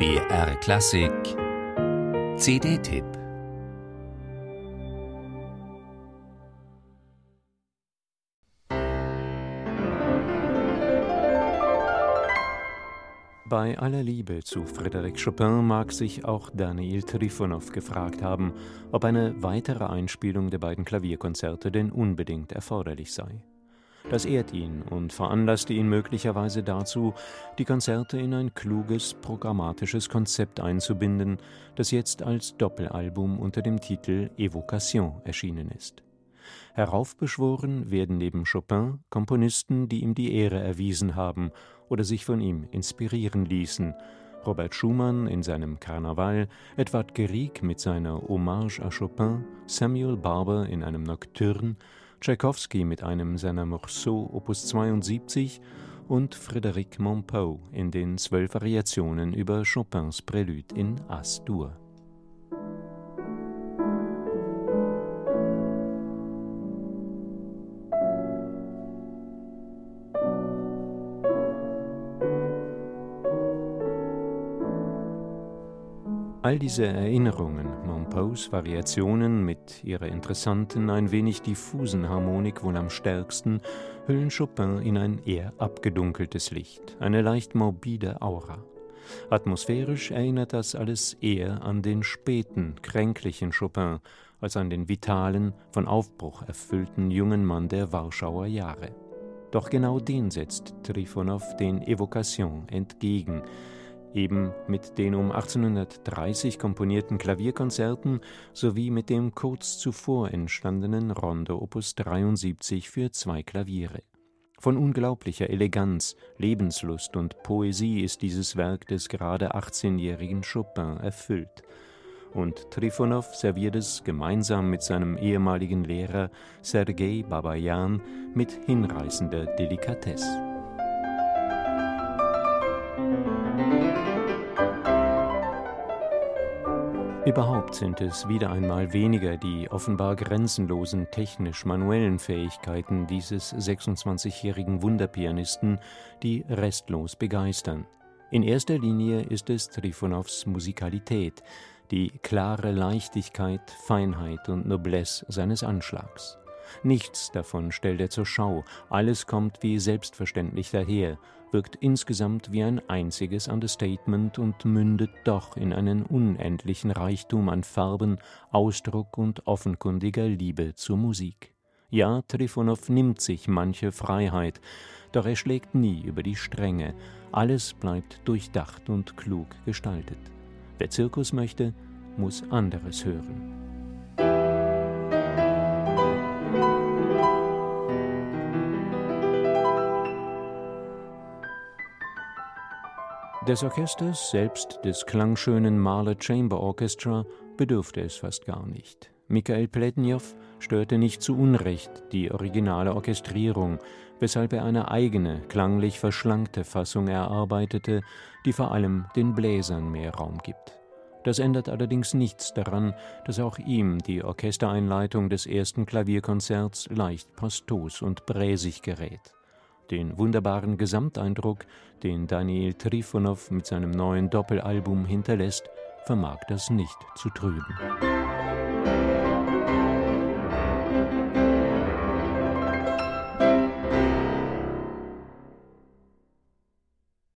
BR Klassik CD-Tipp Bei aller Liebe zu Frédéric Chopin mag sich auch Daniil Trifonov gefragt haben, ob eine weitere Einspielung der beiden Klavierkonzerte denn unbedingt erforderlich sei. Das ehrt ihn und veranlasste ihn möglicherweise dazu, die Konzerte in ein kluges, programmatisches Konzept einzubinden, das jetzt als Doppelalbum unter dem Titel Evocation erschienen ist. Heraufbeschworen werden neben Chopin Komponisten, die ihm die Ehre erwiesen haben oder sich von ihm inspirieren ließen, Robert Schumann in seinem Karneval, Edward Grieg mit seiner Hommage à Chopin, Samuel Barber in einem Nocturne Tschaikowski mit einem seiner Morceaux Opus 72 und Frédéric Montpeau in den zwölf Variationen über Chopins Prélude in As-Dur. All diese Erinnerungen, Monpos Variationen mit ihrer interessanten, ein wenig diffusen Harmonik wohl am stärksten, hüllen Chopin in ein eher abgedunkeltes Licht, eine leicht morbide Aura. Atmosphärisch erinnert das alles eher an den späten, kränklichen Chopin als an den vitalen, von Aufbruch erfüllten jungen Mann der Warschauer Jahre. Doch genau den setzt Trifonow den Evocation entgegen, eben mit den um 1830 komponierten Klavierkonzerten sowie mit dem kurz zuvor entstandenen Rondo Opus 73 für zwei Klaviere. Von unglaublicher Eleganz, Lebenslust und Poesie ist dieses Werk des gerade 18-jährigen Chopin erfüllt. Und Trifonow serviert es gemeinsam mit seinem ehemaligen Lehrer Sergei Babayan mit hinreißender Delikatesse. Überhaupt sind es wieder einmal weniger die offenbar grenzenlosen technisch-manuellen Fähigkeiten dieses 26-jährigen Wunderpianisten, die restlos begeistern. In erster Linie ist es Trifonows Musikalität, die klare Leichtigkeit, Feinheit und Noblesse seines Anschlags. Nichts davon stellt er zur Schau, alles kommt wie selbstverständlich daher, wirkt insgesamt wie ein einziges Understatement und mündet doch in einen unendlichen Reichtum an Farben, Ausdruck und offenkundiger Liebe zur Musik. Ja, Trifonow nimmt sich manche Freiheit, doch er schlägt nie über die Stränge, alles bleibt durchdacht und klug gestaltet. Wer Zirkus möchte, muss anderes hören. Des Orchesters, selbst des klangschönen Mahler Chamber Orchestra, bedurfte es fast gar nicht. Mikhail Pletnjow störte nicht zu Unrecht die originale Orchestrierung, weshalb er eine eigene, klanglich verschlankte Fassung erarbeitete, die vor allem den Bläsern mehr Raum gibt. Das ändert allerdings nichts daran, dass auch ihm die Orchestereinleitung des ersten Klavierkonzerts leicht pastos und bräsig gerät. Den wunderbaren Gesamteindruck, den Daniel Trifonow mit seinem neuen Doppelalbum hinterlässt, vermag das nicht zu trüben.